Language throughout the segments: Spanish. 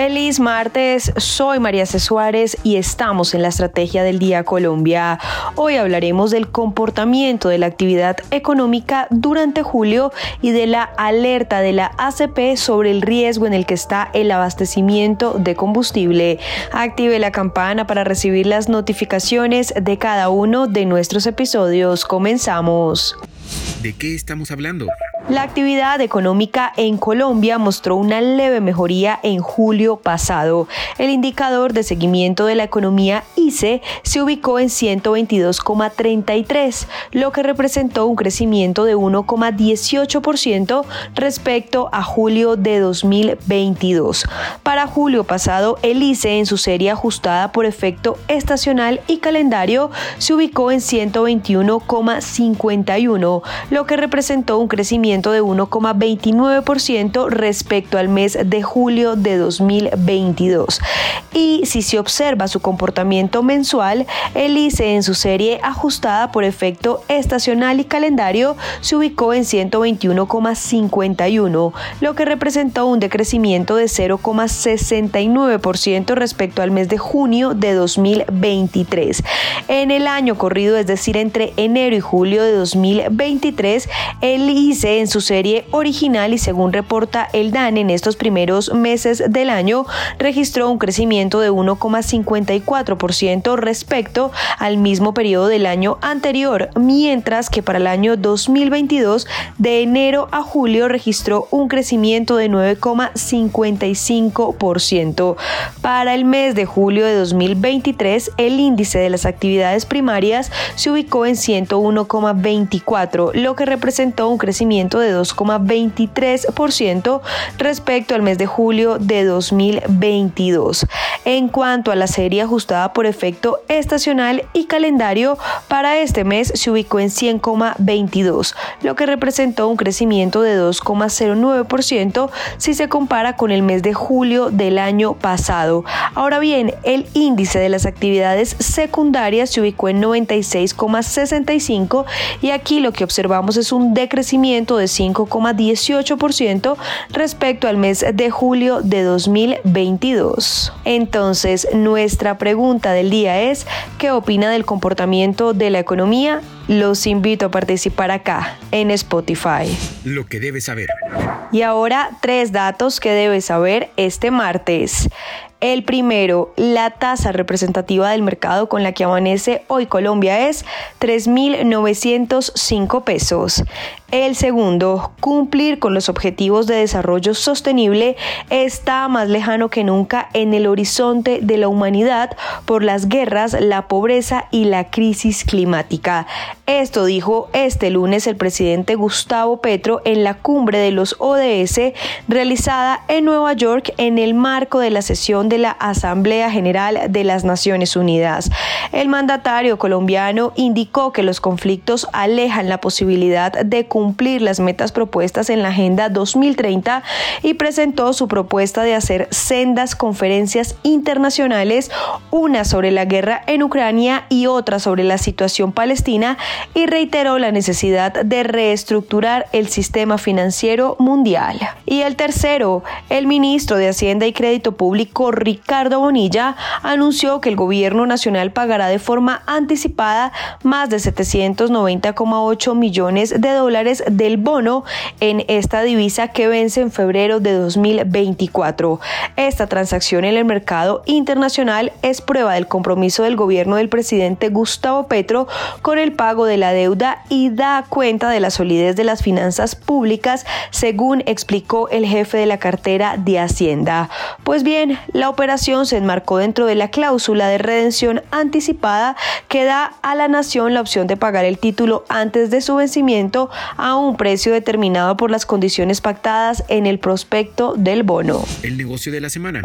Feliz martes, soy María C. Suárez y estamos en la Estrategia del Día Colombia. Hoy hablaremos del comportamiento de la actividad económica durante julio y de la alerta de la ACP sobre el riesgo en el que está el abastecimiento de combustible. Active la campana para recibir las notificaciones de cada uno de nuestros episodios. Comenzamos. ¿De qué estamos hablando? La actividad económica en Colombia mostró una leve mejoría en julio pasado. El indicador de seguimiento de la economía ICE se ubicó en 122,33, lo que representó un crecimiento de 1,18% respecto a julio de 2022. Para julio pasado, el ICE en su serie ajustada por efecto estacional y calendario se ubicó en 121,51, lo que representó un crecimiento de 1,29% respecto al mes de julio de 2022. Y si se observa su comportamiento mensual, el ICE en su serie ajustada por efecto estacional y calendario se ubicó en 121,51, lo que representó un decrecimiento de 0,69% respecto al mes de junio de 2023. En el año corrido, es decir, entre enero y julio de 2023, el ICE en su serie original y según reporta el DAN en estos primeros meses del año registró un crecimiento de 1,54% respecto al mismo periodo del año anterior, mientras que para el año 2022 de enero a julio registró un crecimiento de 9,55%. Para el mes de julio de 2023 el índice de las actividades primarias se ubicó en 101,24, lo que representó un crecimiento de 2,23% respecto al mes de julio de 2022. En cuanto a la serie ajustada por efecto estacional y calendario, para este mes se ubicó en 100,22, lo que representó un crecimiento de 2,09% si se compara con el mes de julio del año pasado. Ahora bien, el índice de las actividades secundarias se ubicó en 96,65 y aquí lo que observamos es un decrecimiento de 5,18% respecto al mes de julio de 2022. Entonces, nuestra pregunta del día es, ¿qué opina del comportamiento de la economía? Los invito a participar acá en Spotify. Lo que debes saber. Y ahora tres datos que debes saber este martes. El primero, la tasa representativa del mercado con la que amanece hoy Colombia es 3.905 pesos. El segundo, cumplir con los objetivos de desarrollo sostenible está más lejano que nunca en el horizonte de la humanidad por las guerras, la pobreza y la crisis climática. Esto dijo este lunes el presidente Gustavo Petro en la cumbre de los ODS realizada en Nueva York en el marco de la sesión de la Asamblea General de las Naciones Unidas. El mandatario colombiano indicó que los conflictos alejan la posibilidad de cumplir las metas propuestas en la Agenda 2030 y presentó su propuesta de hacer sendas conferencias internacionales, una sobre la guerra en Ucrania y otra sobre la situación palestina, y reiteró la necesidad de reestructurar el sistema financiero mundial. Y el tercero, el ministro de Hacienda y Crédito Público, Ricardo Bonilla, anunció que el gobierno nacional pagará de forma anticipada más de 790,8 millones de dólares del bono en esta divisa que vence en febrero de 2024. Esta transacción en el mercado internacional es prueba del compromiso del gobierno del presidente Gustavo Petro con el pago de la deuda y da cuenta de la solidez de las finanzas públicas, según explicó el jefe de la cartera de Hacienda. Pues bien, la operación se enmarcó dentro de la cláusula de redención anticipada que da a la nación la opción de pagar el título antes de su vencimiento a un precio determinado por las condiciones pactadas en el prospecto del bono. El negocio de la semana.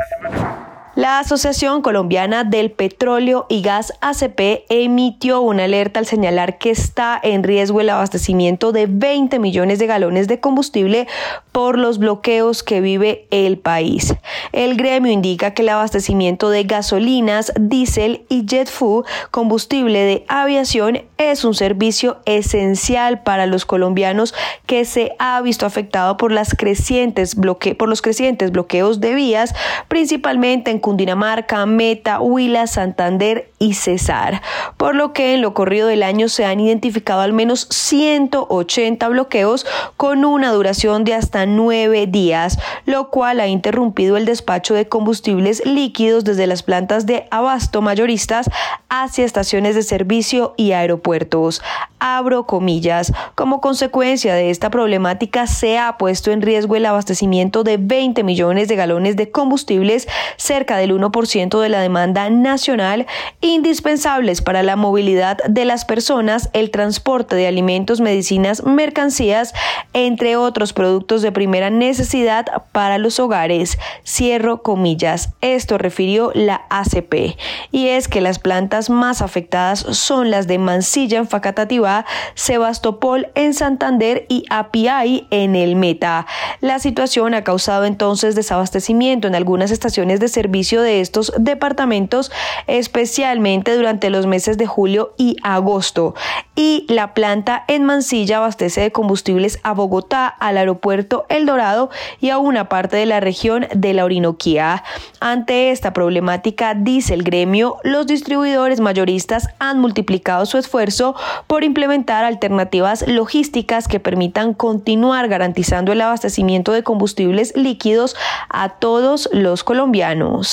La Asociación Colombiana del Petróleo y Gas ACP emitió una alerta al señalar que está en riesgo el abastecimiento de 20 millones de galones de combustible por los bloqueos que vive el país. El gremio indica que el abastecimiento de gasolinas, diésel y jet fuel, combustible de aviación, es un servicio esencial para los colombianos que se ha visto afectado por, las crecientes por los crecientes bloqueos de vías, principalmente en Cundinamarca, Meta, Huila, Santander y Cesar, por lo que en lo corrido del año se han identificado al menos 180 bloqueos con una duración de hasta nueve días, lo cual ha interrumpido el despacho de combustibles líquidos desde las plantas de abasto mayoristas hacia estaciones de servicio y aeropuertos. Abro comillas. Como consecuencia de esta problemática se ha puesto en riesgo el abastecimiento de 20 millones de galones de combustibles, cerca del 1% de la demanda nacional, indispensables para la movilidad de las personas, el transporte de alimentos, medicinas, mercancías, entre otros productos de primera necesidad para los hogares. Cierro comillas. Esto refirió la ACP. Y es que las plantas más afectadas son las de Mansilla en Facatativá, Sebastopol en Santander y Apiay en el Meta. La situación ha causado entonces desabastecimiento en algunas estaciones de servicio de estos departamentos, especialmente durante los meses de julio y agosto. Y la planta en Mansilla abastece de combustibles a Bogotá, al aeropuerto El Dorado y a una parte de la región de la Orinoquía. Ante esta problemática, dice el gremio, los distribuidores mayoristas han multiplicado su esfuerzo por implementar alternativas logísticas que permitan continuar garantizando el abastecimiento de combustibles líquidos a todos los colombianos.